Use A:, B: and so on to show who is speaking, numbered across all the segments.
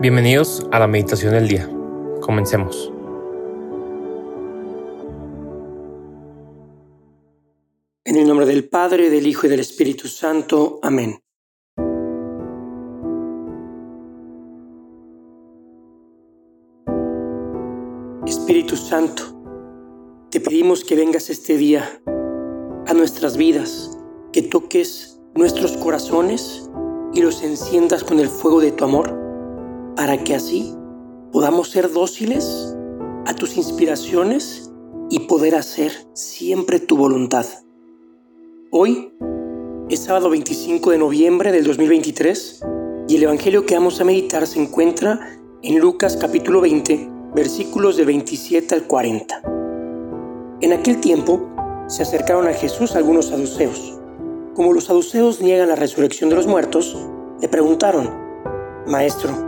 A: Bienvenidos a la meditación del día. Comencemos.
B: En el nombre del Padre, del Hijo y del Espíritu Santo. Amén. Espíritu Santo, te pedimos que vengas este día a nuestras vidas, que toques nuestros corazones y los enciendas con el fuego de tu amor para que así podamos ser dóciles a tus inspiraciones y poder hacer siempre tu voluntad. Hoy es sábado 25 de noviembre del 2023 y el Evangelio que vamos a meditar se encuentra en Lucas capítulo 20, versículos de 27 al 40. En aquel tiempo se acercaron a Jesús algunos saduceos. Como los saduceos niegan la resurrección de los muertos, le preguntaron, Maestro,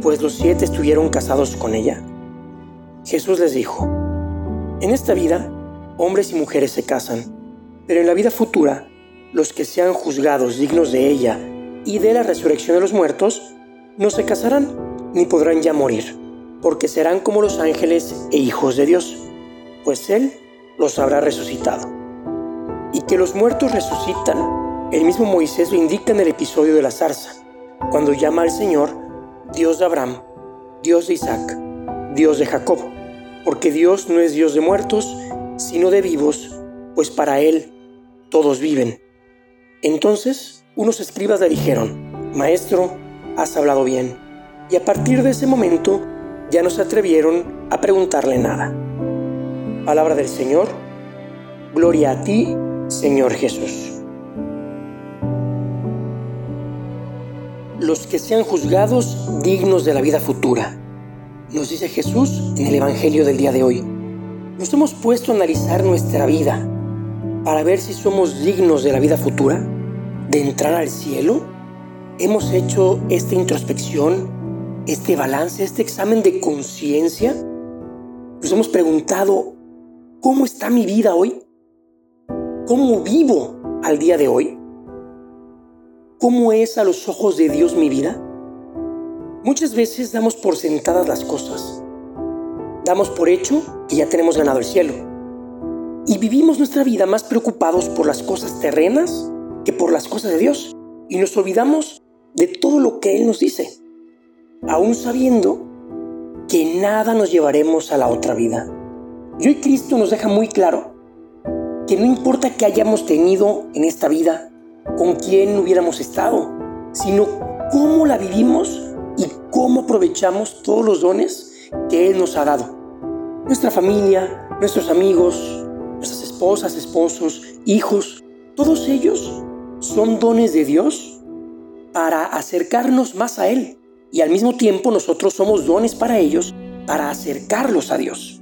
B: pues los siete estuvieron casados con ella. Jesús les dijo, en esta vida hombres y mujeres se casan, pero en la vida futura los que sean juzgados dignos de ella y de la resurrección de los muertos, no se casarán ni podrán ya morir, porque serán como los ángeles e hijos de Dios, pues Él los habrá resucitado. Y que los muertos resucitan, el mismo Moisés lo indica en el episodio de la zarza, cuando llama al Señor Dios de Abraham, Dios de Isaac, Dios de Jacob, porque Dios no es Dios de muertos, sino de vivos, pues para Él todos viven. Entonces unos escribas le dijeron, Maestro, has hablado bien. Y a partir de ese momento ya no se atrevieron a preguntarle nada. Palabra del Señor, gloria a ti, Señor Jesús. Los que sean juzgados dignos de la vida futura. Nos dice Jesús en el Evangelio del día de hoy. Nos hemos puesto a analizar nuestra vida para ver si somos dignos de la vida futura, de entrar al cielo. Hemos hecho esta introspección, este balance, este examen de conciencia. Nos hemos preguntado, ¿cómo está mi vida hoy? ¿Cómo vivo al día de hoy? ¿Cómo es a los ojos de Dios mi vida? Muchas veces damos por sentadas las cosas. Damos por hecho que ya tenemos ganado el cielo. Y vivimos nuestra vida más preocupados por las cosas terrenas que por las cosas de Dios. Y nos olvidamos de todo lo que Él nos dice, aún sabiendo que nada nos llevaremos a la otra vida. Y hoy Cristo nos deja muy claro que no importa que hayamos tenido en esta vida, con quién hubiéramos estado, sino cómo la vivimos y cómo aprovechamos todos los dones que Él nos ha dado. Nuestra familia, nuestros amigos, nuestras esposas, esposos, hijos, todos ellos son dones de Dios para acercarnos más a Él. Y al mismo tiempo nosotros somos dones para ellos para acercarlos a Dios.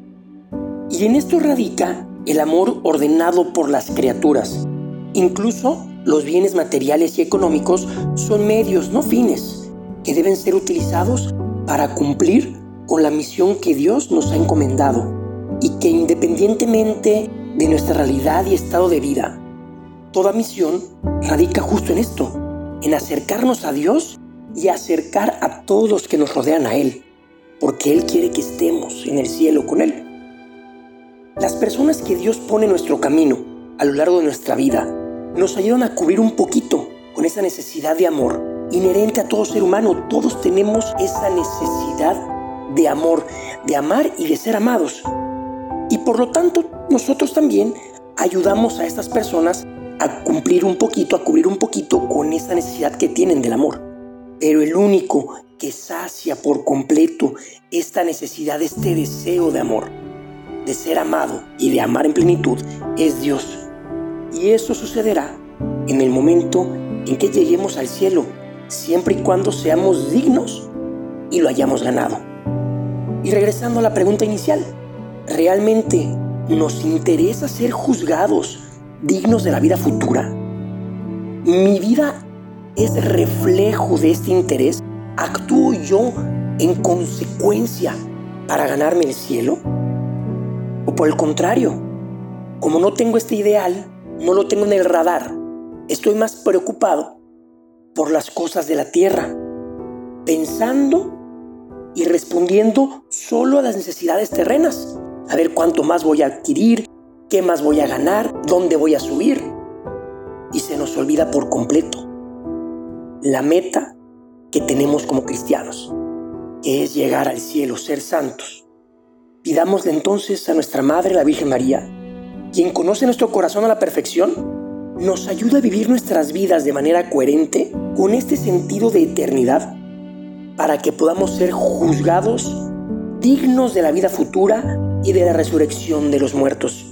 B: Y en esto radica el amor ordenado por las criaturas. Incluso los bienes materiales y económicos son medios, no fines, que deben ser utilizados para cumplir con la misión que Dios nos ha encomendado y que independientemente de nuestra realidad y estado de vida, toda misión radica justo en esto, en acercarnos a Dios y acercar a todos los que nos rodean a Él, porque Él quiere que estemos en el cielo con Él. Las personas que Dios pone en nuestro camino a lo largo de nuestra vida nos ayudan a cubrir un poquito con esa necesidad de amor inherente a todo ser humano. Todos tenemos esa necesidad de amor, de amar y de ser amados. Y por lo tanto, nosotros también ayudamos a estas personas a cumplir un poquito, a cubrir un poquito con esa necesidad que tienen del amor. Pero el único que sacia por completo esta necesidad, este deseo de amor, de ser amado y de amar en plenitud, es Dios. Y eso sucederá en el momento en que lleguemos al cielo, siempre y cuando seamos dignos y lo hayamos ganado. Y regresando a la pregunta inicial, ¿realmente nos interesa ser juzgados dignos de la vida futura? ¿Mi vida es reflejo de este interés? ¿Actúo yo en consecuencia para ganarme el cielo? ¿O por el contrario, como no tengo este ideal, no lo tengo en el radar, estoy más preocupado por las cosas de la tierra, pensando y respondiendo solo a las necesidades terrenas, a ver cuánto más voy a adquirir, qué más voy a ganar, dónde voy a subir. Y se nos olvida por completo la meta que tenemos como cristianos, que es llegar al cielo, ser santos. Pidámosle entonces a nuestra Madre, la Virgen María, quien conoce nuestro corazón a la perfección, nos ayuda a vivir nuestras vidas de manera coherente con este sentido de eternidad para que podamos ser juzgados dignos de la vida futura y de la resurrección de los muertos.